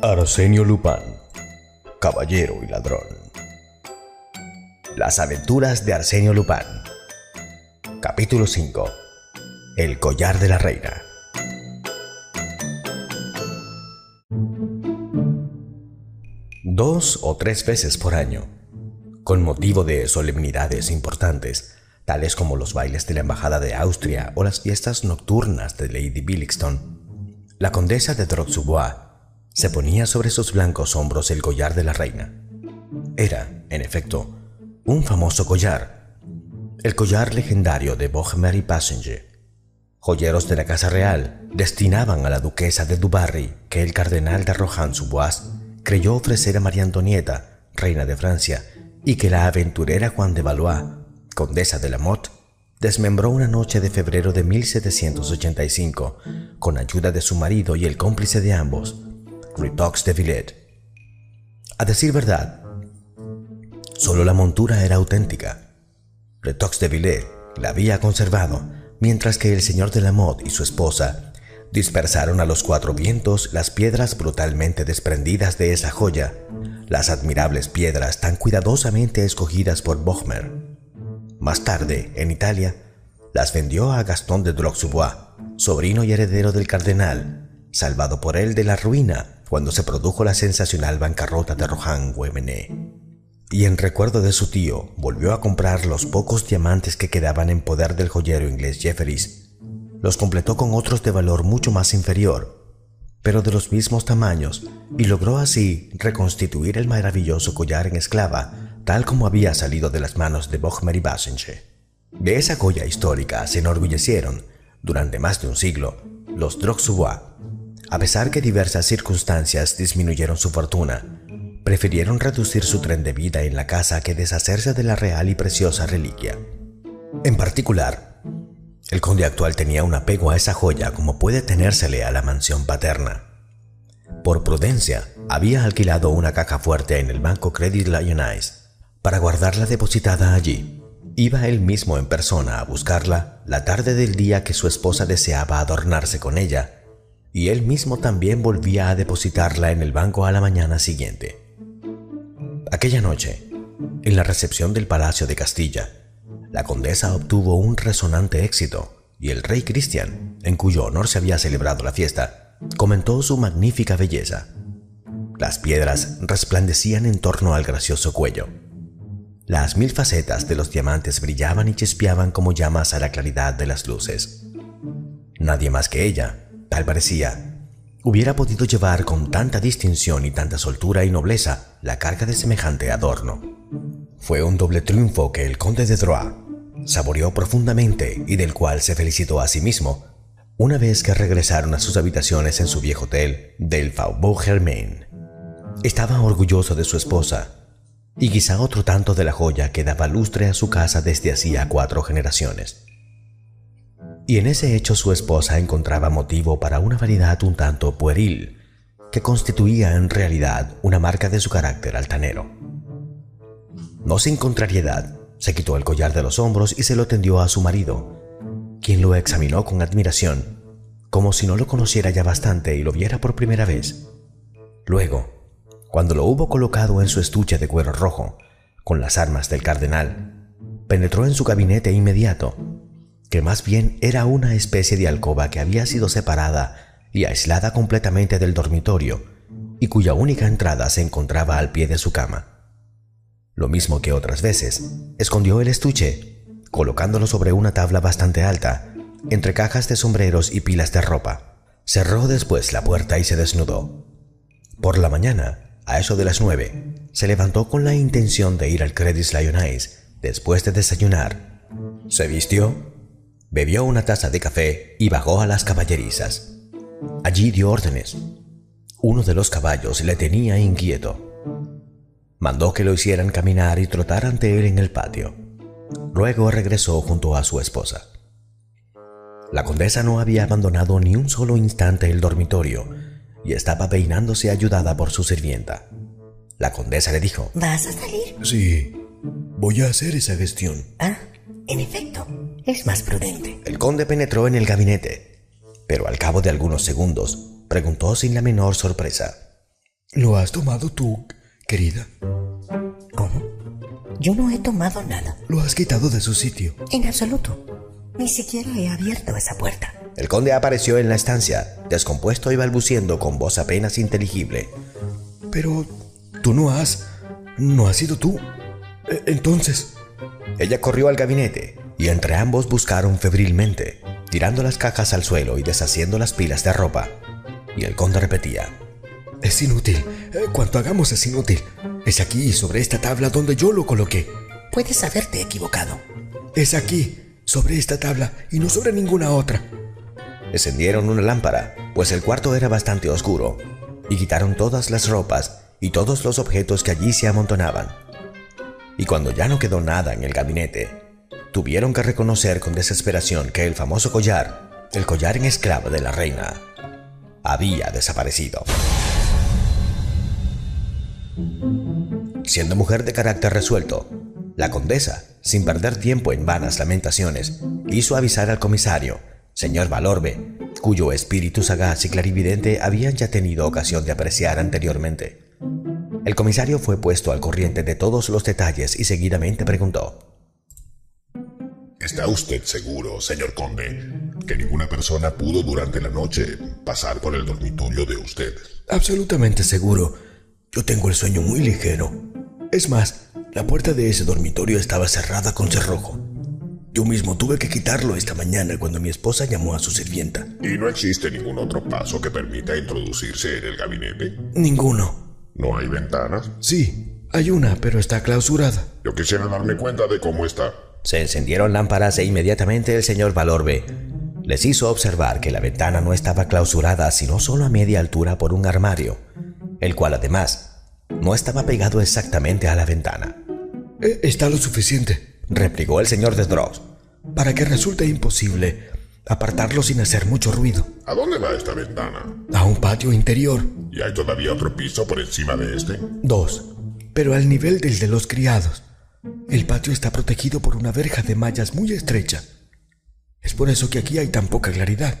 Arsenio Lupin, caballero y ladrón. Las aventuras de Arsenio Lupin. Capítulo 5. El collar de la reina. Dos o tres veces por año, con motivo de solemnidades importantes, tales como los bailes de la Embajada de Austria o las fiestas nocturnas de Lady Billingston, la condesa de Droxubois se ponía sobre sus blancos hombros el collar de la reina. Era, en efecto, un famoso collar, el collar legendario de Bohmer y Passenger. Joyeros de la Casa Real destinaban a la duquesa de Dubarry que el cardenal de Rohan-sous-Bois creyó ofrecer a María Antonieta, reina de Francia, y que la aventurera Juan de Valois, condesa de la Motte, desmembró una noche de febrero de 1785 con ayuda de su marido y el cómplice de ambos, Ritox de Villet. A decir verdad, solo la montura era auténtica. Ritox de Villet la había conservado, mientras que el señor de la Motte y su esposa dispersaron a los cuatro vientos las piedras brutalmente desprendidas de esa joya, las admirables piedras tan cuidadosamente escogidas por Bohmer. Más tarde, en Italia, las vendió a Gastón de Droxubois, sobrino y heredero del cardenal, salvado por él de la ruina cuando se produjo la sensacional bancarrota de Rohan Guémené. Y en recuerdo de su tío, volvió a comprar los pocos diamantes que quedaban en poder del joyero inglés Jefferies. Los completó con otros de valor mucho más inferior, pero de los mismos tamaños, y logró así reconstituir el maravilloso collar en esclava, tal como había salido de las manos de Bochmer y Bassenche. De esa joya histórica se enorgullecieron, durante más de un siglo, los Droxubois, a pesar que diversas circunstancias disminuyeron su fortuna, prefirieron reducir su tren de vida en la casa que deshacerse de la real y preciosa reliquia. En particular, el conde actual tenía un apego a esa joya como puede tenérsele a la mansión paterna. Por prudencia, había alquilado una caja fuerte en el banco Credit Lyonnais para guardarla depositada allí. Iba él mismo en persona a buscarla la tarde del día que su esposa deseaba adornarse con ella y él mismo también volvía a depositarla en el banco a la mañana siguiente. Aquella noche, en la recepción del Palacio de Castilla, la condesa obtuvo un resonante éxito y el rey Cristian, en cuyo honor se había celebrado la fiesta, comentó su magnífica belleza. Las piedras resplandecían en torno al gracioso cuello. Las mil facetas de los diamantes brillaban y chispeaban como llamas a la claridad de las luces. Nadie más que ella tal parecía, hubiera podido llevar con tanta distinción y tanta soltura y nobleza la carga de semejante adorno. Fue un doble triunfo que el conde de Droit saboreó profundamente y del cual se felicitó a sí mismo una vez que regresaron a sus habitaciones en su viejo hotel del Faubourg Germain. Estaba orgulloso de su esposa y quizá otro tanto de la joya que daba lustre a su casa desde hacía cuatro generaciones y en ese hecho su esposa encontraba motivo para una vanidad un tanto pueril, que constituía en realidad una marca de su carácter altanero. No sin contrariedad, se quitó el collar de los hombros y se lo tendió a su marido, quien lo examinó con admiración, como si no lo conociera ya bastante y lo viera por primera vez. Luego, cuando lo hubo colocado en su estuche de cuero rojo, con las armas del cardenal, penetró en su gabinete inmediato que más bien era una especie de alcoba que había sido separada y aislada completamente del dormitorio y cuya única entrada se encontraba al pie de su cama. Lo mismo que otras veces, escondió el estuche, colocándolo sobre una tabla bastante alta, entre cajas de sombreros y pilas de ropa. Cerró después la puerta y se desnudó. Por la mañana, a eso de las nueve, se levantó con la intención de ir al Credit Lyonnais después de desayunar. Se vistió bebió una taza de café y bajó a las caballerizas. Allí dio órdenes. Uno de los caballos le tenía inquieto. Mandó que lo hicieran caminar y trotar ante él en el patio. Luego regresó junto a su esposa. La condesa no había abandonado ni un solo instante el dormitorio y estaba peinándose ayudada por su sirvienta. La condesa le dijo, ¿Vas a salir? Sí, voy a hacer esa gestión. Ah, en efecto, es más prudente. El conde penetró en el gabinete, pero al cabo de algunos segundos preguntó sin la menor sorpresa. Lo has tomado tú, querida. ¿Cómo? Yo no he tomado nada. Lo has quitado de su sitio. En absoluto. Ni siquiera he abierto esa puerta. El conde apareció en la estancia, descompuesto y balbuciendo con voz apenas inteligible. Pero tú no has... no has sido tú. E- Entonces... Ella corrió al gabinete y entre ambos buscaron febrilmente, tirando las cajas al suelo y deshaciendo las pilas de ropa. Y el conde repetía. Es inútil. Eh, Cuanto hagamos es inútil. Es aquí, sobre esta tabla donde yo lo coloqué. Puedes haberte equivocado. Es aquí, sobre esta tabla y no sobre ninguna otra. Encendieron una lámpara, pues el cuarto era bastante oscuro, y quitaron todas las ropas y todos los objetos que allí se amontonaban. Y cuando ya no quedó nada en el gabinete, tuvieron que reconocer con desesperación que el famoso collar, el collar en esclava de la reina, había desaparecido. Siendo mujer de carácter resuelto, la condesa, sin perder tiempo en vanas lamentaciones, hizo avisar al comisario, señor Valorbe, cuyo espíritu sagaz y clarividente habían ya tenido ocasión de apreciar anteriormente. El comisario fue puesto al corriente de todos los detalles y seguidamente preguntó. ¿Está usted seguro, señor conde, que ninguna persona pudo durante la noche pasar por el dormitorio de usted? Absolutamente seguro. Yo tengo el sueño muy ligero. Es más, la puerta de ese dormitorio estaba cerrada con cerrojo. Yo mismo tuve que quitarlo esta mañana cuando mi esposa llamó a su sirvienta. ¿Y no existe ningún otro paso que permita introducirse en el gabinete? Ninguno. ¿No hay ventanas? Sí, hay una, pero está clausurada. Yo quisiera darme cuenta de cómo está. Se encendieron lámparas e inmediatamente el señor Valorbe les hizo observar que la ventana no estaba clausurada sino solo a media altura por un armario, el cual además no estaba pegado exactamente a la ventana. Eh, está lo suficiente Replicó el señor de Dross. para que resulte imposible apartarlo sin hacer mucho ruido. ¿A dónde va esta ventana? A un patio interior. ¿Y hay todavía otro piso por encima de este? Dos, pero al nivel del de los criados. El patio está protegido por una verja de mallas muy estrecha. Es por eso que aquí hay tan poca claridad.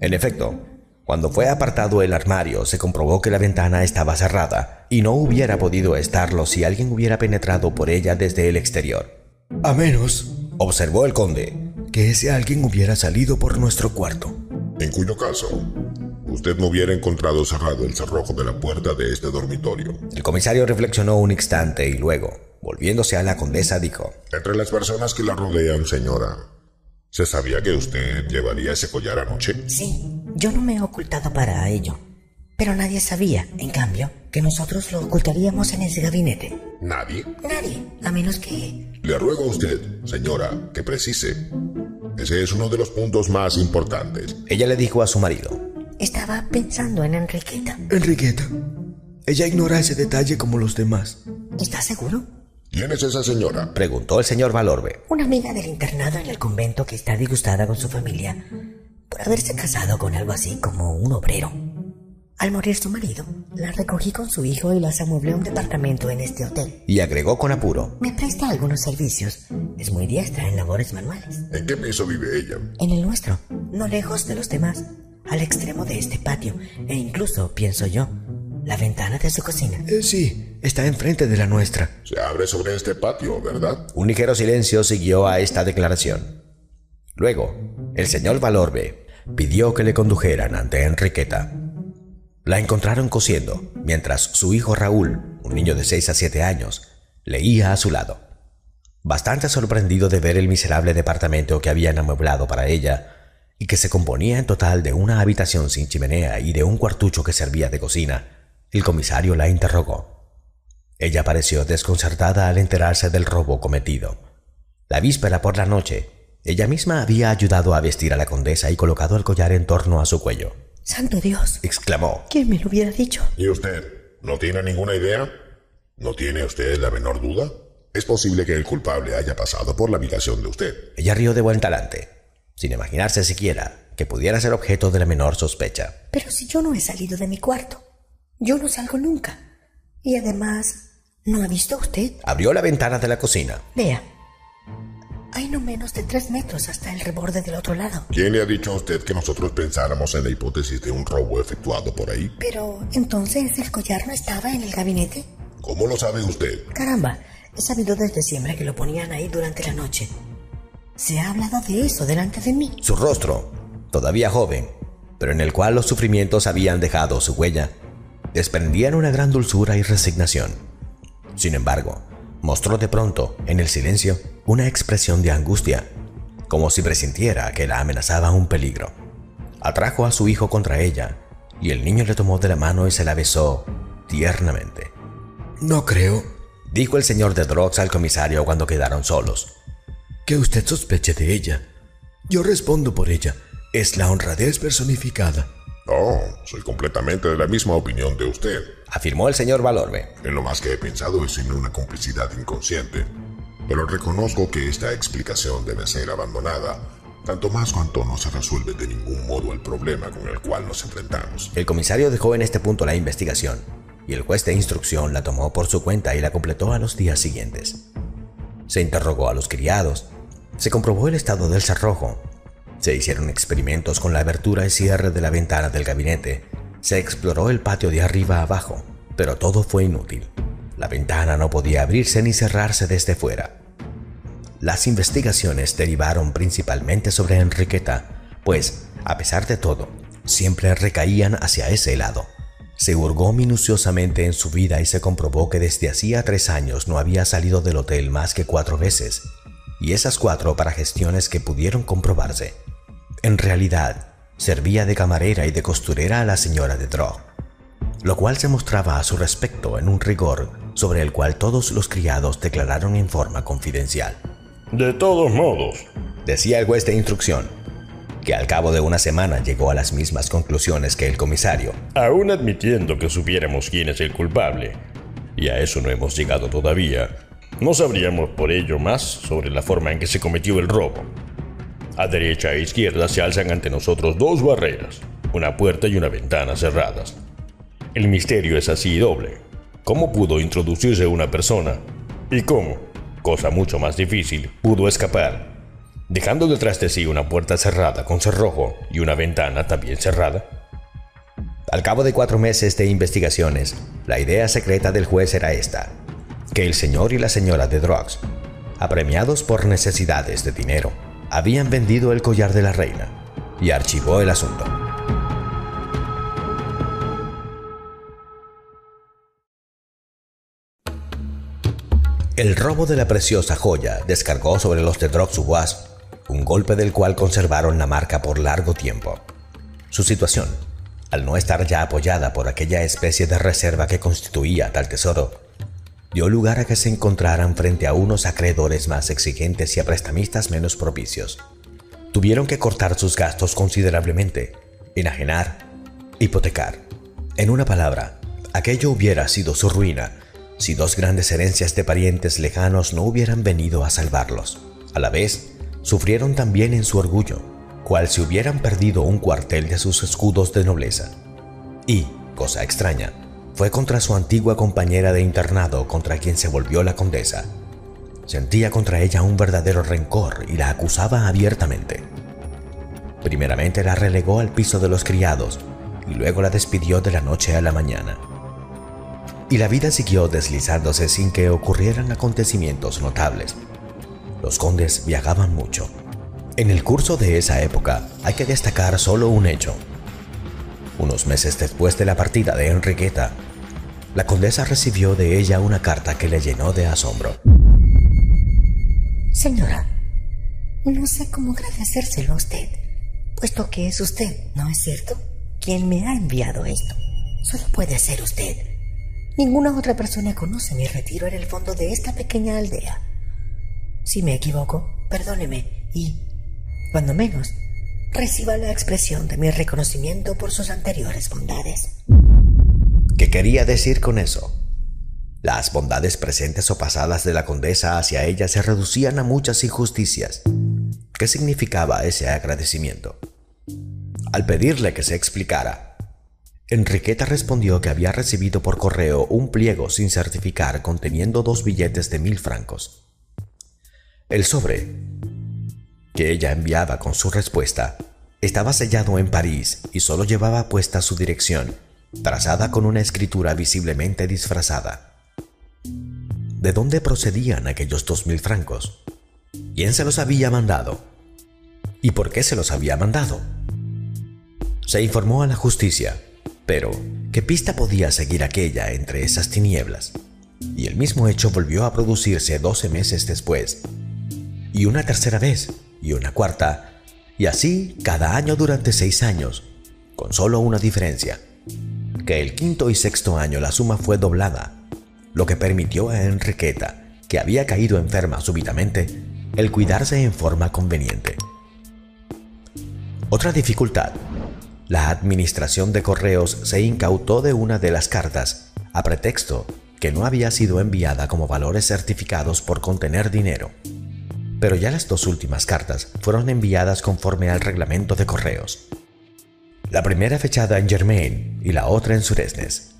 En efecto, cuando fue apartado el armario, se comprobó que la ventana estaba cerrada y no hubiera podido estarlo si alguien hubiera penetrado por ella desde el exterior. A menos Observó el conde. Que ese alguien hubiera salido por nuestro cuarto. En cuyo caso, usted no hubiera encontrado cerrado el cerrojo de la puerta de este dormitorio. El comisario reflexionó un instante y luego, volviéndose a la condesa, dijo, Entre las personas que la rodean, señora, ¿se sabía que usted llevaría ese collar anoche? Sí, yo no me he ocultado para ello. Pero nadie sabía, en cambio, que nosotros lo ocultaríamos en ese gabinete. ¿Nadie? Nadie, a menos que... Le ruego a usted, señora, que precise. Ese es uno de los puntos más importantes. ella le dijo a su marido, Estaba pensando en Enriqueta. Enriqueta. Ella ignora ese detalle como los demás. ¿Estás seguro? ¿Quién es esa señora? preguntó el señor Valorbe. Una amiga del internado en el convento que está disgustada con su familia por haberse casado con algo así como un obrero. Al morir su marido, la recogí con su hijo y las amueblé a un departamento en este hotel. Y agregó con apuro, Me presta algunos servicios. Es muy diestra en labores manuales. ¿En qué piso vive ella? En el nuestro, no lejos de los demás, al extremo de este patio, e incluso, pienso yo, la ventana de su cocina. Eh, sí, está enfrente de la nuestra. Se abre sobre este patio, ¿verdad? Un ligero silencio siguió a esta declaración. Luego, el señor Valorbe pidió que le condujeran ante Enriqueta. La encontraron cosiendo, mientras su hijo Raúl, un niño de 6 a 7 años, leía a su lado. Bastante sorprendido de ver el miserable departamento que habían amueblado para ella, y que se componía en total de una habitación sin chimenea y de un cuartucho que servía de cocina, el comisario la interrogó. Ella pareció desconcertada al enterarse del robo cometido. La víspera por la noche, ella misma había ayudado a vestir a la condesa y colocado el collar en torno a su cuello. ¡Santo Dios! Exclamó. ¿Quién me lo hubiera dicho? ¿Y usted? ¿No tiene ninguna idea? ¿No tiene usted la menor duda? Es posible que el culpable haya pasado por la habitación de usted. Ella rió de buen talante, sin imaginarse siquiera que pudiera ser objeto de la menor sospecha. Pero si yo no he salido de mi cuarto, yo no salgo nunca. Y además, ¿no ha visto usted? Abrió la ventana de la cocina. Vea, Hay no menos de tres metros hasta el reborde del otro lado. ¿Quién le ha dicho a usted que nosotros pensáramos en la hipótesis de un robo efectuado por ahí? Pero entonces el collar no estaba en el gabinete. ¿Cómo lo sabe usted? Caramba, he sabido desde siempre que lo ponían ahí durante la noche. Se ha hablado de eso delante de mí. Su rostro, todavía joven, pero en el cual los sufrimientos habían dejado su huella, desprendían una gran dulzura y resignación. Sin embargo, mostró de pronto, en el silencio, una expresión de angustia, como si presintiera que la amenazaba un peligro. Atrajo a su hijo contra ella, y el niño le tomó de la mano y se la besó tiernamente. No creo, dijo el señor de Drox al comisario cuando quedaron solos, que usted sospeche de ella. Yo respondo por ella. Es la honradez personificada. Oh, soy completamente de la misma opinión de usted, afirmó el señor Valorbe. En lo más que he pensado es en una complicidad inconsciente, pero reconozco que esta explicación debe ser abandonada, tanto más cuanto no se resuelve de ningún modo el problema con el cual nos enfrentamos. El comisario dejó en este punto la investigación, y el juez de instrucción la tomó por su cuenta y la completó a los días siguientes. Se interrogó a los criados, se comprobó el estado del cerrojo se hicieron experimentos con la abertura y cierre de la ventana del gabinete. Se exploró el patio de arriba a abajo, pero todo fue inútil. La ventana no podía abrirse ni cerrarse desde fuera. Las investigaciones derivaron principalmente sobre Enriqueta, pues, a pesar de todo, siempre recaían hacia ese lado. Se hurgó minuciosamente en su vida y se comprobó que desde hacía tres años no había salido del hotel más que cuatro veces, y esas cuatro para gestiones que pudieron comprobarse. En realidad, servía de camarera y de costurera a la señora de Drog, lo cual se mostraba a su respecto en un rigor sobre el cual todos los criados declararon en forma confidencial. De todos modos, decía el juez de instrucción, que al cabo de una semana llegó a las mismas conclusiones que el comisario. Aún admitiendo que supiéramos quién es el culpable, y a eso no hemos llegado todavía, no sabríamos por ello más sobre la forma en que se cometió el robo. A derecha e izquierda se alzan ante nosotros dos barreras, una puerta y una ventana cerradas. El misterio es así doble. ¿Cómo pudo introducirse una persona? ¿Y cómo, cosa mucho más difícil, pudo escapar? Dejando detrás de sí una puerta cerrada con cerrojo y una ventana también cerrada. Al cabo de cuatro meses de investigaciones, la idea secreta del juez era esta, que el señor y la señora de Drugs, apremiados por necesidades de dinero, habían vendido el collar de la reina y archivó el asunto. El robo de la preciosa joya descargó sobre los de Droxubois un golpe del cual conservaron la marca por largo tiempo. Su situación, al no estar ya apoyada por aquella especie de reserva que constituía tal tesoro, dio lugar a que se encontraran frente a unos acreedores más exigentes y a prestamistas menos propicios. Tuvieron que cortar sus gastos considerablemente, enajenar, hipotecar. En una palabra, aquello hubiera sido su ruina si dos grandes herencias de parientes lejanos no hubieran venido a salvarlos. A la vez, sufrieron también en su orgullo, cual si hubieran perdido un cuartel de sus escudos de nobleza. Y, cosa extraña, fue contra su antigua compañera de internado contra quien se volvió la condesa. Sentía contra ella un verdadero rencor y la acusaba abiertamente. Primeramente la relegó al piso de los criados y luego la despidió de la noche a la mañana. Y la vida siguió deslizándose sin que ocurrieran acontecimientos notables. Los condes viajaban mucho. En el curso de esa época hay que destacar solo un hecho. Unos meses después de la partida de Enriqueta, la condesa recibió de ella una carta que le llenó de asombro. Señora, no sé cómo agradecérselo a usted, puesto que es usted, ¿no es cierto? Quien me ha enviado esto. Solo puede ser usted. Ninguna otra persona conoce mi retiro en el fondo de esta pequeña aldea. Si me equivoco, perdóneme y, cuando menos, reciba la expresión de mi reconocimiento por sus anteriores bondades. ¿Qué quería decir con eso? Las bondades presentes o pasadas de la condesa hacia ella se reducían a muchas injusticias. ¿Qué significaba ese agradecimiento? Al pedirle que se explicara, Enriqueta respondió que había recibido por correo un pliego sin certificar conteniendo dos billetes de mil francos. El sobre, que ella enviaba con su respuesta estaba sellado en París y solo llevaba puesta su dirección, trazada con una escritura visiblemente disfrazada. ¿De dónde procedían aquellos dos mil francos? ¿Quién se los había mandado? ¿Y por qué se los había mandado? Se informó a la justicia, pero ¿qué pista podía seguir aquella entre esas tinieblas? Y el mismo hecho volvió a producirse 12 meses después, y una tercera vez, y una cuarta, y así cada año durante seis años, con solo una diferencia, que el quinto y sexto año la suma fue doblada, lo que permitió a Enriqueta, que había caído enferma súbitamente, el cuidarse en forma conveniente. Otra dificultad. La administración de correos se incautó de una de las cartas, a pretexto que no había sido enviada como valores certificados por contener dinero pero ya las dos últimas cartas fueron enviadas conforme al reglamento de correos. La primera fechada en Germain y la otra en Suresnes.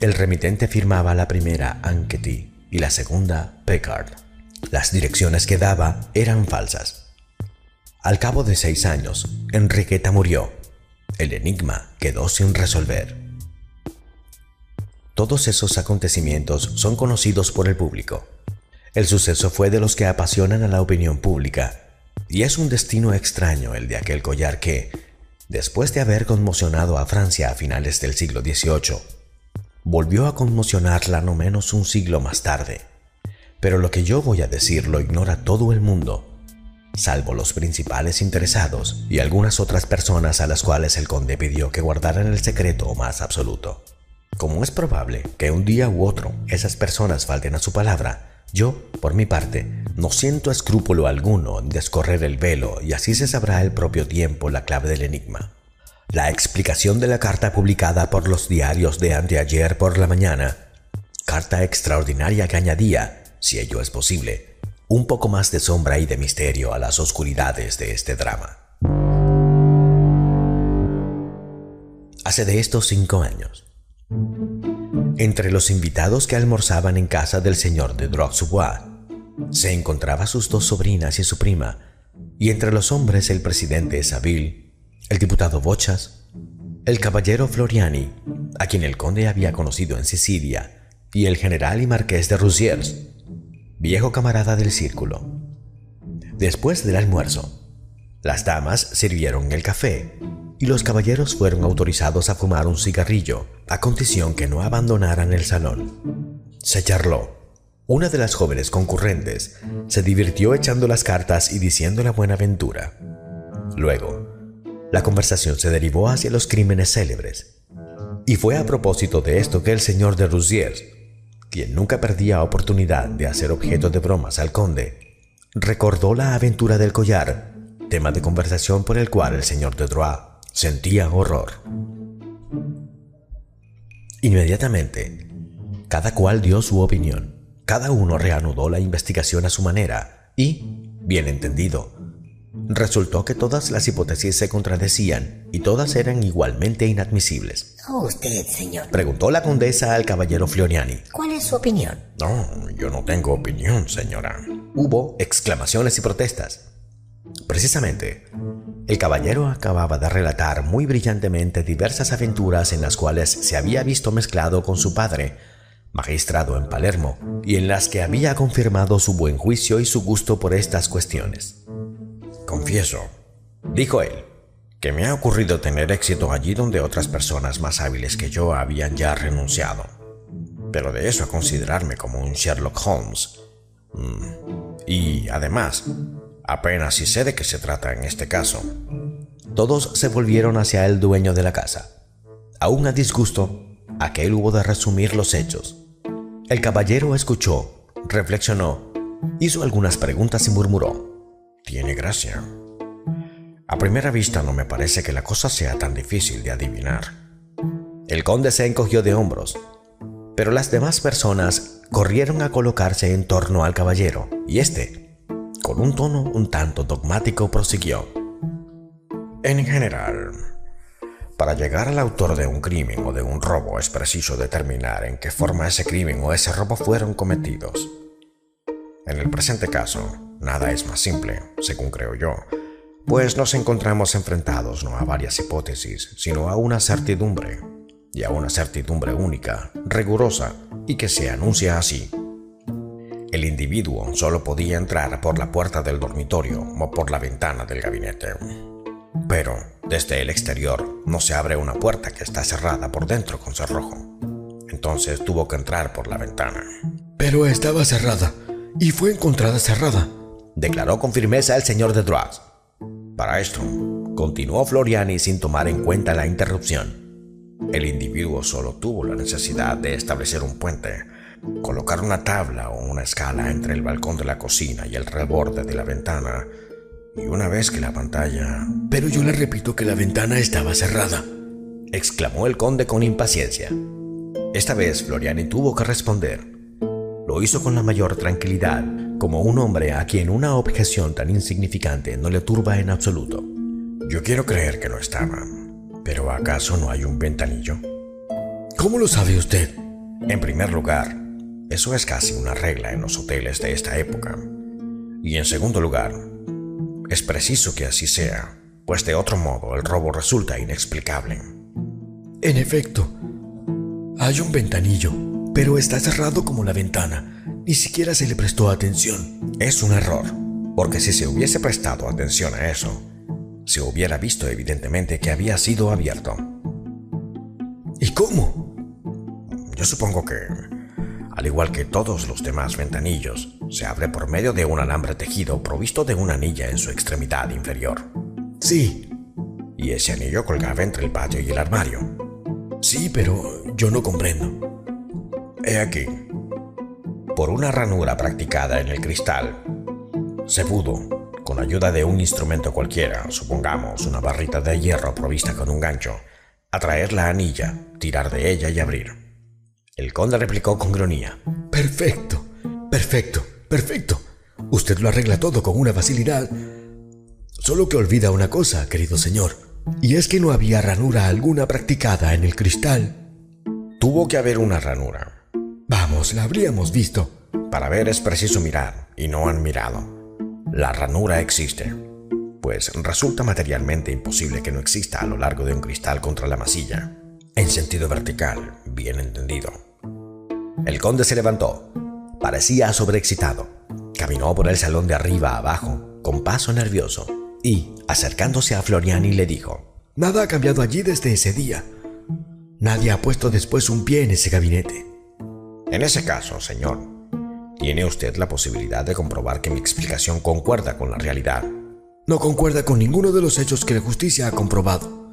El remitente firmaba la primera Anquety y la segunda Peckard. Las direcciones que daba eran falsas. Al cabo de seis años, Enriqueta murió. El enigma quedó sin resolver. Todos esos acontecimientos son conocidos por el público. El suceso fue de los que apasionan a la opinión pública, y es un destino extraño el de aquel collar que, después de haber conmocionado a Francia a finales del siglo XVIII, volvió a conmocionarla no menos un siglo más tarde. Pero lo que yo voy a decir lo ignora todo el mundo, salvo los principales interesados y algunas otras personas a las cuales el conde pidió que guardaran el secreto más absoluto. Como es probable que un día u otro esas personas falten a su palabra, yo, por mi parte, no siento escrúpulo alguno en descorrer el velo y así se sabrá el propio tiempo la clave del enigma. La explicación de la carta publicada por los diarios de anteayer por la mañana, carta extraordinaria que añadía, si ello es posible, un poco más de sombra y de misterio a las oscuridades de este drama. Hace de estos cinco años, entre los invitados que almorzaban en casa del señor de Droxbois se encontraba sus dos sobrinas y su prima, y entre los hombres el presidente Saville, el diputado Bochas, el caballero Floriani, a quien el conde había conocido en Sicilia, y el general y marqués de Rousiers, viejo camarada del círculo. Después del almuerzo, las damas sirvieron el café y los caballeros fueron autorizados a fumar un cigarrillo, a condición que no abandonaran el salón. Se charló. Una de las jóvenes concurrentes se divirtió echando las cartas y diciendo la buena aventura. Luego, la conversación se derivó hacia los crímenes célebres. Y fue a propósito de esto que el señor de Rousiers, quien nunca perdía oportunidad de hacer objeto de bromas al conde, recordó la aventura del collar, tema de conversación por el cual el señor de Droit Sentía horror. Inmediatamente, cada cual dio su opinión. Cada uno reanudó la investigación a su manera y, bien entendido, resultó que todas las hipótesis se contradecían y todas eran igualmente inadmisibles. Usted, señor. Preguntó la condesa al caballero Floriani. ¿Cuál es su opinión? No, yo no tengo opinión, señora. Hubo exclamaciones y protestas. Precisamente, el caballero acababa de relatar muy brillantemente diversas aventuras en las cuales se había visto mezclado con su padre, magistrado en Palermo, y en las que había confirmado su buen juicio y su gusto por estas cuestiones. Confieso, dijo él, que me ha ocurrido tener éxito allí donde otras personas más hábiles que yo habían ya renunciado. Pero de eso a considerarme como un Sherlock Holmes. Mm, y además, Apenas si sé de qué se trata en este caso. Todos se volvieron hacia el dueño de la casa. Aún a disgusto, aquel hubo de resumir los hechos. El caballero escuchó, reflexionó, hizo algunas preguntas y murmuró. Tiene gracia. A primera vista no me parece que la cosa sea tan difícil de adivinar. El conde se encogió de hombros, pero las demás personas corrieron a colocarse en torno al caballero, y éste, con un tono un tanto dogmático prosiguió. En general, para llegar al autor de un crimen o de un robo es preciso determinar en qué forma ese crimen o ese robo fueron cometidos. En el presente caso, nada es más simple, según creo yo, pues nos encontramos enfrentados no a varias hipótesis, sino a una certidumbre, y a una certidumbre única, rigurosa, y que se anuncia así. El individuo solo podía entrar por la puerta del dormitorio o por la ventana del gabinete. Pero desde el exterior no se abre una puerta que está cerrada por dentro con cerrojo. Entonces tuvo que entrar por la ventana. Pero estaba cerrada y fue encontrada cerrada, declaró con firmeza el señor de Drax. Para esto, continuó Floriani sin tomar en cuenta la interrupción. El individuo solo tuvo la necesidad de establecer un puente, colocar una tabla o una escala entre el balcón de la cocina y el reborde de la ventana, y una vez que la pantalla... Pero yo le repito que la ventana estaba cerrada, exclamó el conde con impaciencia. Esta vez Floriani tuvo que responder. Lo hizo con la mayor tranquilidad, como un hombre a quien una objeción tan insignificante no le turba en absoluto. Yo quiero creer que no estaba, pero ¿acaso no hay un ventanillo? ¿Cómo lo sabe usted? En primer lugar, eso es casi una regla en los hoteles de esta época. Y en segundo lugar, es preciso que así sea, pues de otro modo el robo resulta inexplicable. En efecto, hay un ventanillo, pero está cerrado como la ventana. Ni siquiera se le prestó atención. Es un error, porque si se hubiese prestado atención a eso, se hubiera visto evidentemente que había sido abierto. ¿Y cómo? Yo supongo que, al igual que todos los demás ventanillos, se abre por medio de un alambre tejido provisto de una anilla en su extremidad inferior. Sí. Y ese anillo colgaba entre el patio y el armario. Sí, pero yo no comprendo. He aquí. Por una ranura practicada en el cristal, se pudo, con ayuda de un instrumento cualquiera, supongamos una barrita de hierro provista con un gancho, atraer la anilla, tirar de ella y abrir. El conde replicó con gronía. Perfecto, perfecto, perfecto. Usted lo arregla todo con una facilidad. Solo que olvida una cosa, querido señor, y es que no había ranura alguna practicada en el cristal. Tuvo que haber una ranura. Vamos, la habríamos visto. Para ver es preciso mirar, y no han mirado. La ranura existe, pues resulta materialmente imposible que no exista a lo largo de un cristal contra la masilla, en sentido vertical, bien entendido. El conde se levantó, parecía sobreexcitado, caminó por el salón de arriba a abajo, con paso nervioso, y, acercándose a Floriani, le dijo, Nada ha cambiado allí desde ese día. Nadie ha puesto después un pie en ese gabinete. En ese caso, señor, tiene usted la posibilidad de comprobar que mi explicación concuerda con la realidad. No concuerda con ninguno de los hechos que la justicia ha comprobado.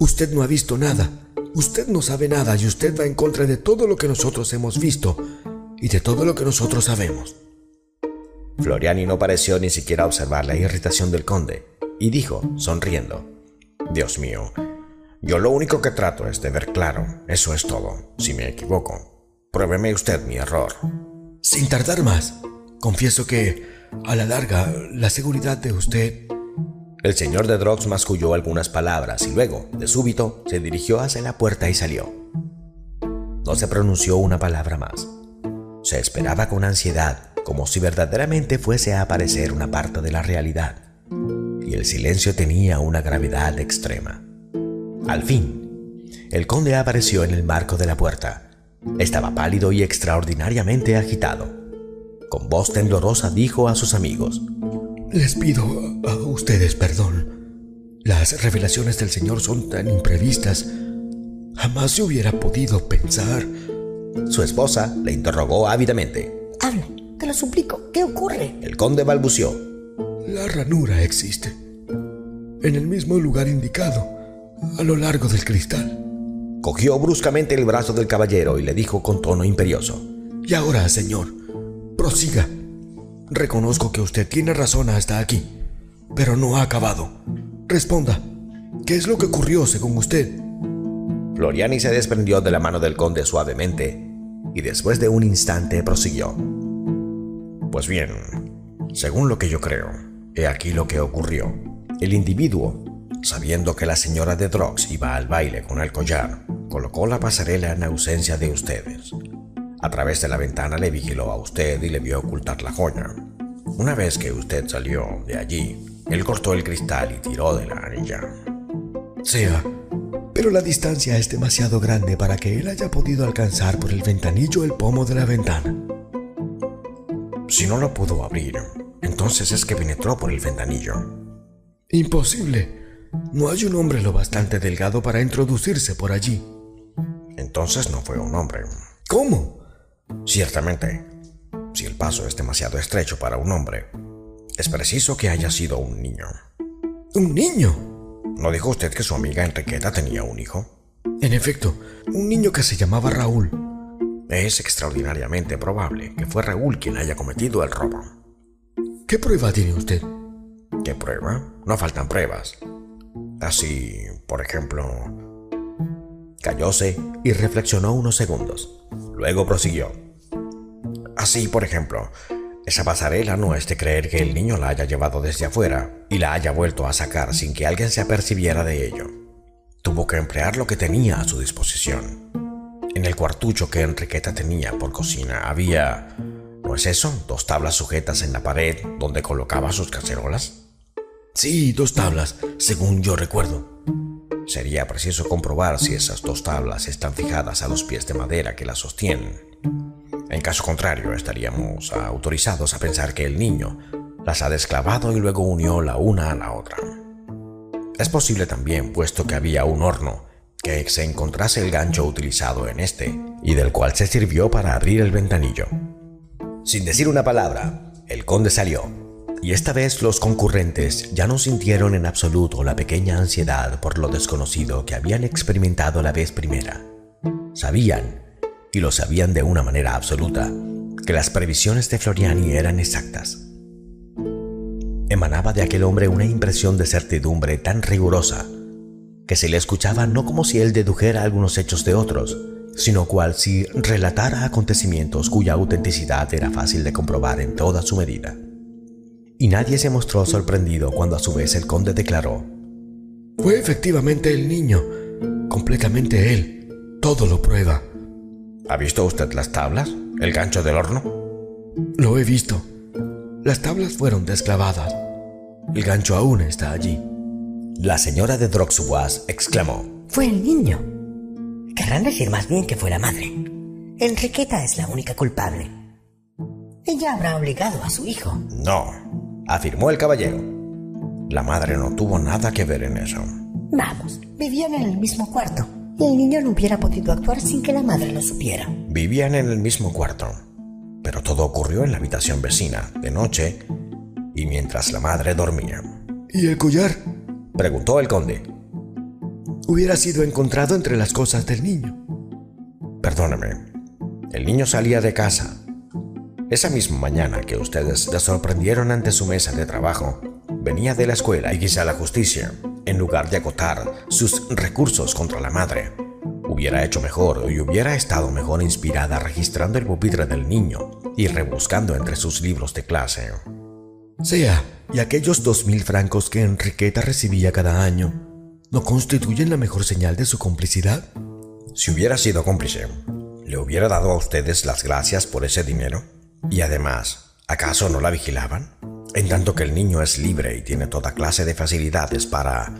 Usted no ha visto nada, usted no sabe nada y usted va en contra de todo lo que nosotros hemos visto y de todo lo que nosotros sabemos. Floriani no pareció ni siquiera observar la irritación del conde y dijo, sonriendo, Dios mío, yo lo único que trato es de ver claro, eso es todo. Si me equivoco, pruébeme usted mi error. Sin tardar más, confieso que, a la larga, la seguridad de usted... El señor de Drox masculló algunas palabras y luego, de súbito, se dirigió hacia la puerta y salió. No se pronunció una palabra más. Se esperaba con ansiedad, como si verdaderamente fuese a aparecer una parte de la realidad. Y el silencio tenía una gravedad extrema. Al fin, el conde apareció en el marco de la puerta estaba pálido y extraordinariamente agitado. Con voz temblorosa dijo a sus amigos, Les pido a ustedes perdón. Las revelaciones del Señor son tan imprevistas. Jamás se hubiera podido pensar. Su esposa le interrogó ávidamente. Habla, te lo suplico, ¿qué ocurre? El conde balbució. La ranura existe. En el mismo lugar indicado, a lo largo del cristal. Cogió bruscamente el brazo del caballero y le dijo con tono imperioso. Y ahora, señor, prosiga. Reconozco que usted tiene razón hasta aquí, pero no ha acabado. Responda, ¿qué es lo que ocurrió según usted? Floriani se desprendió de la mano del conde suavemente y después de un instante prosiguió. Pues bien, según lo que yo creo, he aquí lo que ocurrió. El individuo sabiendo que la señora de Drox iba al baile con el collar, colocó la pasarela en ausencia de ustedes. A través de la ventana le vigiló a usted y le vio ocultar la joya. Una vez que usted salió de allí, él cortó el cristal y tiró de la anilla. Sea, pero la distancia es demasiado grande para que él haya podido alcanzar por el ventanillo el pomo de la ventana. Si no lo pudo abrir, entonces es que penetró por el ventanillo. Imposible. No hay un hombre lo bastante delgado para introducirse por allí. Entonces no fue un hombre. ¿Cómo? Ciertamente, si el paso es demasiado estrecho para un hombre, es preciso que haya sido un niño. ¿Un niño? ¿No dijo usted que su amiga Enriqueta tenía un hijo? En efecto, un niño que se llamaba Raúl. Es extraordinariamente probable que fue Raúl quien haya cometido el robo. ¿Qué prueba tiene usted? ¿Qué prueba? No faltan pruebas. Así, por ejemplo... Callóse y reflexionó unos segundos. Luego prosiguió. Así, por ejemplo, esa pasarela no es de creer que el niño la haya llevado desde afuera y la haya vuelto a sacar sin que alguien se apercibiera de ello. Tuvo que emplear lo que tenía a su disposición. En el cuartucho que Enriqueta tenía por cocina había... ¿No es eso? Dos tablas sujetas en la pared donde colocaba sus cacerolas. Sí, dos tablas, según yo recuerdo. Sería preciso comprobar si esas dos tablas están fijadas a los pies de madera que las sostienen. En caso contrario, estaríamos autorizados a pensar que el niño las ha desclavado y luego unió la una a la otra. Es posible también, puesto que había un horno, que se encontrase el gancho utilizado en este y del cual se sirvió para abrir el ventanillo. Sin decir una palabra, el conde salió y esta vez los concurrentes ya no sintieron en absoluto la pequeña ansiedad por lo desconocido que habían experimentado la vez primera. Sabían, y lo sabían de una manera absoluta, que las previsiones de Floriani eran exactas. Emanaba de aquel hombre una impresión de certidumbre tan rigurosa que se le escuchaba no como si él dedujera algunos hechos de otros, sino cual si relatara acontecimientos cuya autenticidad era fácil de comprobar en toda su medida y nadie se mostró sorprendido cuando a su vez el conde declaró, Fue efectivamente el niño, completamente él, todo lo prueba. ¿Ha visto usted las tablas? ¿El gancho del horno? Lo he visto. Las tablas fueron desclavadas. El gancho aún está allí. La señora de Droxwas exclamó. Fue el niño. Querrán decir más bien que fue la madre. Enriqueta es la única culpable. Ella habrá obligado a su hijo. No, afirmó el caballero. La madre no tuvo nada que ver en eso. Vamos, vivían en el mismo cuarto y el niño no hubiera podido actuar sin que la madre lo supiera. Vivían en el mismo cuarto, pero todo ocurrió en la habitación vecina, de noche, y mientras la madre dormía. ¿Y el collar? Preguntó el conde. Hubiera sido encontrado entre las cosas del niño. Perdóneme, el niño salía de casa esa misma mañana que ustedes le sorprendieron ante su mesa de trabajo, venía de la escuela y quizá la justicia, en lugar de acotar sus recursos contra la madre, hubiera hecho mejor y hubiera estado mejor inspirada registrando el pupitre del niño y rebuscando entre sus libros de clase. Sea, y aquellos dos mil francos que Enriqueta recibía cada año, ¿no constituyen la mejor señal de su complicidad? Si hubiera sido cómplice, ¿le hubiera dado a ustedes las gracias por ese dinero? Y además, ¿acaso no la vigilaban? En tanto que el niño es libre y tiene toda clase de facilidades para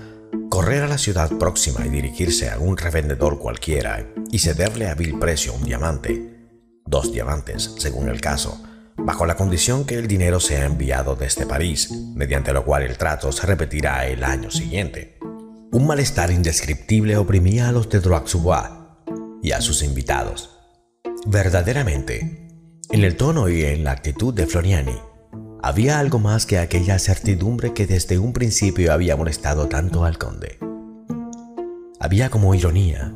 correr a la ciudad próxima y dirigirse a un revendedor cualquiera y cederle a vil precio un diamante, dos diamantes, según el caso, bajo la condición que el dinero sea enviado desde París, mediante lo cual el trato se repetirá el año siguiente. Un malestar indescriptible oprimía a los de droit y a sus invitados. Verdaderamente, en el tono y en la actitud de Floriani había algo más que aquella certidumbre que desde un principio había molestado tanto al conde. Había como ironía,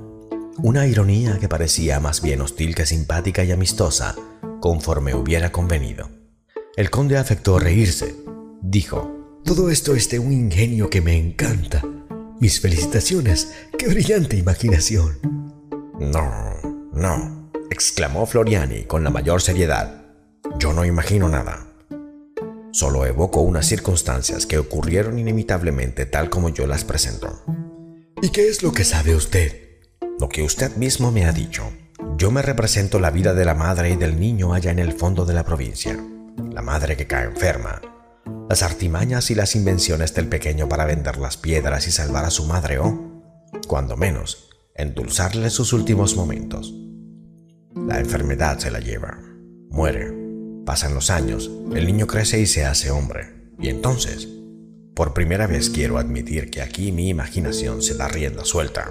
una ironía que parecía más bien hostil que simpática y amistosa, conforme hubiera convenido. El conde afectó reírse. Dijo, Todo esto es de un ingenio que me encanta. Mis felicitaciones. ¡Qué brillante imaginación! No, no, exclamó Floriani con la mayor seriedad. Yo no imagino nada. Solo evoco unas circunstancias que ocurrieron inevitablemente tal como yo las presento. ¿Y qué es lo que sabe usted? Lo que usted mismo me ha dicho. Yo me represento la vida de la madre y del niño allá en el fondo de la provincia. la madre que cae enferma, las artimañas y las invenciones del pequeño para vender las piedras y salvar a su madre o, cuando menos, endulzarle sus últimos momentos. La enfermedad se la lleva, muere, pasan los años, el niño crece y se hace hombre, y entonces, por primera vez quiero admitir que aquí mi imaginación se da rienda suelta.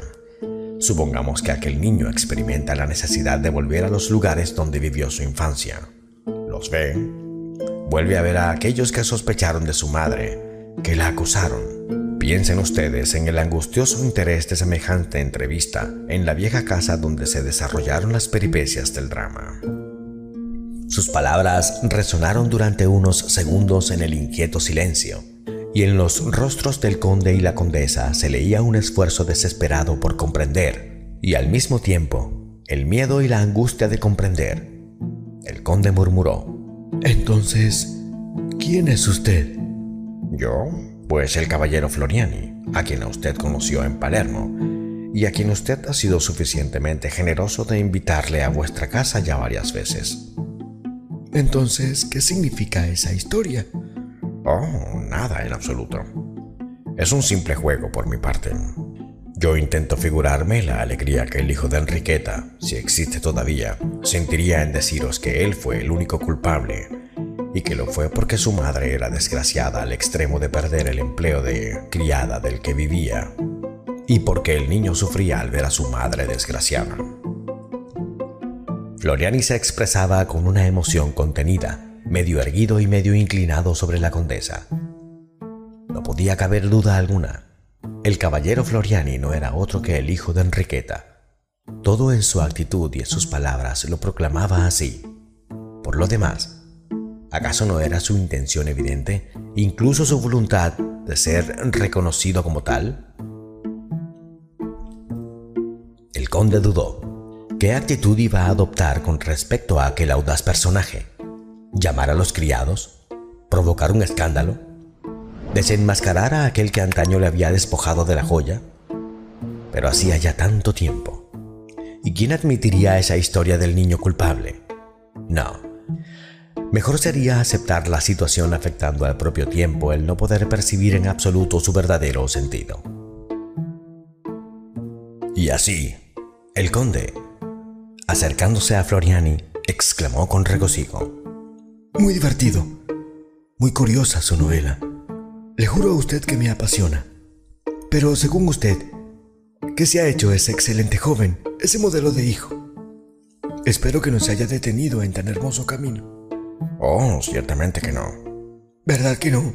Supongamos que aquel niño experimenta la necesidad de volver a los lugares donde vivió su infancia. Los ve, vuelve a ver a aquellos que sospecharon de su madre, que la acusaron. Piensen ustedes en el angustioso interés de semejante entrevista en la vieja casa donde se desarrollaron las peripecias del drama. Sus palabras resonaron durante unos segundos en el inquieto silencio, y en los rostros del conde y la condesa se leía un esfuerzo desesperado por comprender, y al mismo tiempo el miedo y la angustia de comprender. El conde murmuró, entonces, ¿quién es usted? Yo, pues el caballero Floriani, a quien usted conoció en Palermo, y a quien usted ha sido suficientemente generoso de invitarle a vuestra casa ya varias veces. Entonces, ¿qué significa esa historia? Oh, nada en absoluto. Es un simple juego por mi parte. Yo intento figurarme la alegría que el hijo de Enriqueta, si existe todavía, sentiría en deciros que él fue el único culpable y que lo fue porque su madre era desgraciada al extremo de perder el empleo de criada del que vivía y porque el niño sufría al ver a su madre desgraciada. Floriani se expresaba con una emoción contenida, medio erguido y medio inclinado sobre la condesa. No podía caber duda alguna el caballero Floriani no era otro que el hijo de Enriqueta. Todo en su actitud y en sus palabras lo proclamaba así. Por lo demás, ¿acaso no era su intención evidente, incluso su voluntad de ser reconocido como tal? El conde dudó. ¿Qué actitud iba a adoptar con respecto a aquel audaz personaje? ¿Llamar a los criados? ¿Provocar un escándalo? desenmascarar a aquel que antaño le había despojado de la joya. Pero hacía ya tanto tiempo. ¿Y quién admitiría esa historia del niño culpable? No. Mejor sería aceptar la situación afectando al propio tiempo el no poder percibir en absoluto su verdadero sentido. Y así, el conde, acercándose a Floriani, exclamó con regocijo. Muy divertido, muy curiosa su novela. Le juro a usted que me apasiona. Pero según usted, ¿qué se ha hecho ese excelente joven, ese modelo de hijo? Espero que no se haya detenido en tan hermoso camino. Oh, ciertamente que no. ¿Verdad que no?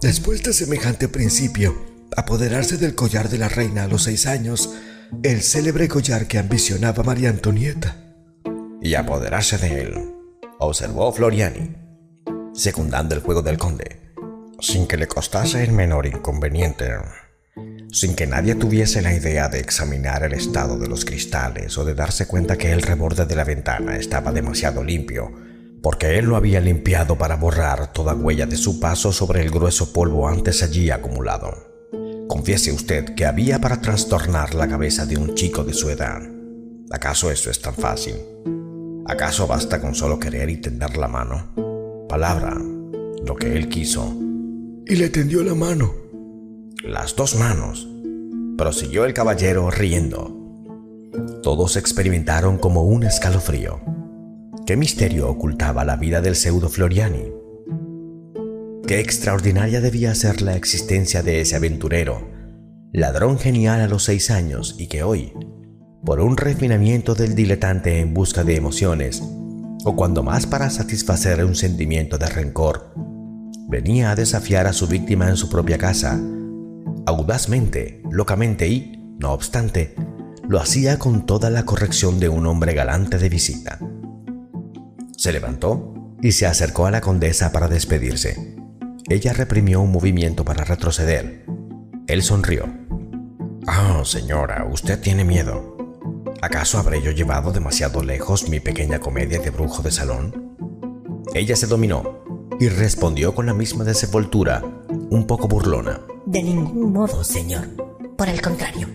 Después de semejante principio, apoderarse del collar de la reina a los seis años, el célebre collar que ambicionaba María Antonieta. Y apoderarse de él, observó Floriani, secundando el juego del conde sin que le costase el menor inconveniente, sin que nadie tuviese la idea de examinar el estado de los cristales o de darse cuenta que el reborde de la ventana estaba demasiado limpio, porque él lo había limpiado para borrar toda huella de su paso sobre el grueso polvo antes allí acumulado. Confiese usted que había para trastornar la cabeza de un chico de su edad. ¿Acaso eso es tan fácil? ¿Acaso basta con solo querer y tender la mano? Palabra, lo que él quiso y le tendió la mano. Las dos manos, prosiguió el caballero riendo. Todos experimentaron como un escalofrío. ¿Qué misterio ocultaba la vida del pseudo Floriani? Qué extraordinaria debía ser la existencia de ese aventurero, ladrón genial a los seis años y que hoy, por un refinamiento del diletante en busca de emociones, o cuando más para satisfacer un sentimiento de rencor, venía a desafiar a su víctima en su propia casa, audazmente, locamente y, no obstante, lo hacía con toda la corrección de un hombre galante de visita. Se levantó y se acercó a la condesa para despedirse. Ella reprimió un movimiento para retroceder. Él sonrió. Ah, señora, usted tiene miedo. ¿Acaso habré yo llevado demasiado lejos mi pequeña comedia de brujo de salón? Ella se dominó y respondió con la misma desenvoltura, un poco burlona. De ningún modo, señor. Por el contrario.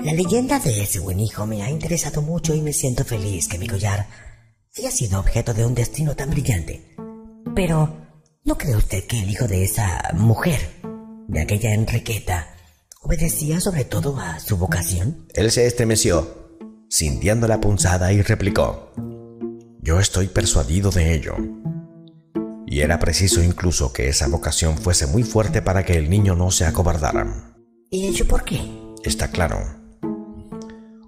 La leyenda de ese buen hijo me ha interesado mucho y me siento feliz que mi collar haya sido objeto de un destino tan brillante. Pero, ¿no cree usted que el hijo de esa mujer, de aquella Enriqueta, obedecía sobre todo a su vocación? Él se estremeció, sintiendo la punzada y replicó, Yo estoy persuadido de ello. Y era preciso incluso que esa vocación fuese muy fuerte para que el niño no se acobardara. ¿Y ello por qué? Está claro.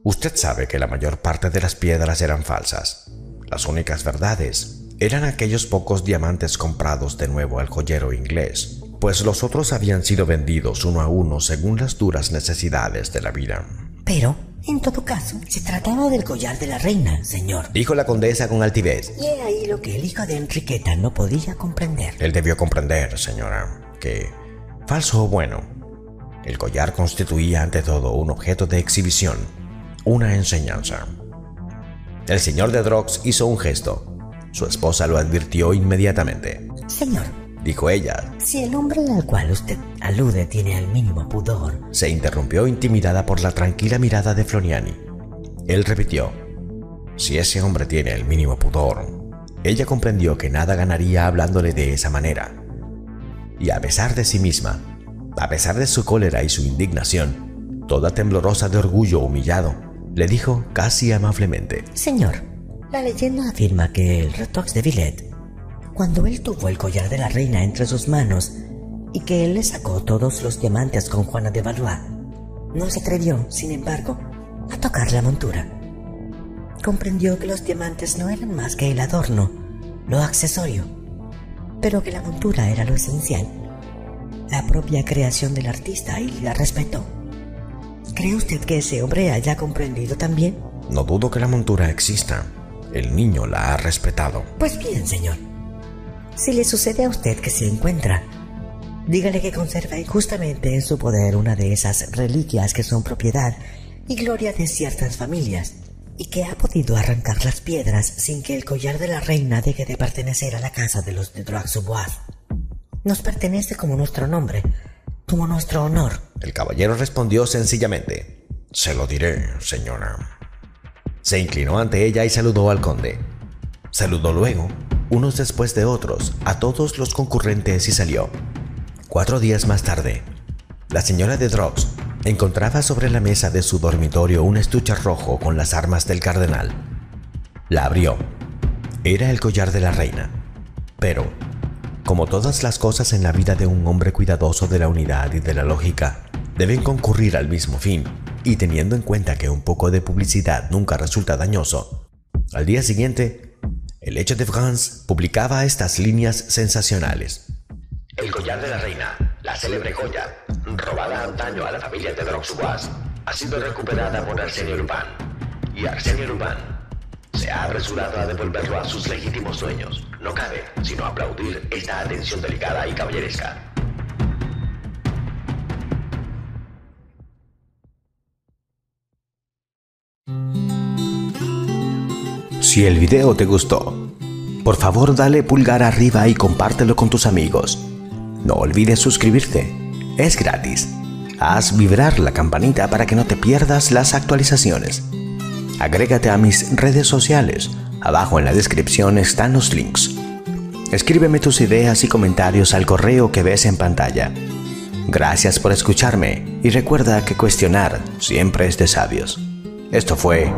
Usted sabe que la mayor parte de las piedras eran falsas. Las únicas verdades eran aquellos pocos diamantes comprados de nuevo al joyero inglés, pues los otros habían sido vendidos uno a uno según las duras necesidades de la vida. Pero, en todo caso, se trataba del collar de la reina, señor. Dijo la condesa con altivez. Y ahí lo que el hijo de Enriqueta no podía comprender. Él debió comprender, señora, que, falso o bueno, el collar constituía ante todo un objeto de exhibición, una enseñanza. El señor de Drox hizo un gesto. Su esposa lo advirtió inmediatamente. Señor, Dijo ella. si el hombre al cual usted alude tiene el mínimo pudor, Se interrumpió intimidada por la tranquila mirada de Floriani. Él repitió. Si ese hombre tiene el mínimo pudor. Ella comprendió que nada ganaría hablándole de esa manera. Y a pesar de sí misma, a pesar de su cólera y su indignación, toda temblorosa de orgullo humillado, le dijo casi amablemente. Señor, la leyenda afirma que el retox de Villet, cuando él tuvo el collar de la reina entre sus manos y que él le sacó todos los diamantes con Juana de Valois, no se atrevió, sin embargo, a tocar la montura. Comprendió que los diamantes no eran más que el adorno, lo accesorio, pero que la montura era lo esencial, la propia creación del artista y la respetó. ¿Cree usted que ese hombre haya comprendido también? No dudo que la montura exista. El niño la ha respetado. Pues bien, señor. Si le sucede a usted que se encuentra, dígale que conserva injustamente en su poder una de esas reliquias que son propiedad y gloria de ciertas familias, y que ha podido arrancar las piedras sin que el collar de la reina deje de pertenecer a la casa de los de Droit-Sous-Bois. Nos pertenece como nuestro nombre, como nuestro honor. El caballero respondió sencillamente. Se lo diré, señora. Se inclinó ante ella y saludó al conde. Saludó luego, unos después de otros, a todos los concurrentes y salió. Cuatro días más tarde, la señora de Drox encontraba sobre la mesa de su dormitorio un estuche rojo con las armas del cardenal. La abrió. Era el collar de la reina. Pero, como todas las cosas en la vida de un hombre cuidadoso de la unidad y de la lógica, deben concurrir al mismo fin, y teniendo en cuenta que un poco de publicidad nunca resulta dañoso, al día siguiente, el hecho de France publicaba estas líneas sensacionales. El collar de la reina, la célebre joya, robada antaño a la familia de Droxuas, ha sido recuperada por Arsenio Lupin. Y Arsenio Lupin se ha apresurado a devolverlo a sus legítimos dueños. No cabe sino aplaudir esta atención delicada y caballeresca. Si el video te gustó, por favor dale pulgar arriba y compártelo con tus amigos. No olvides suscribirte, es gratis. Haz vibrar la campanita para que no te pierdas las actualizaciones. Agrégate a mis redes sociales, abajo en la descripción están los links. Escríbeme tus ideas y comentarios al correo que ves en pantalla. Gracias por escucharme y recuerda que cuestionar siempre es de sabios. Esto fue.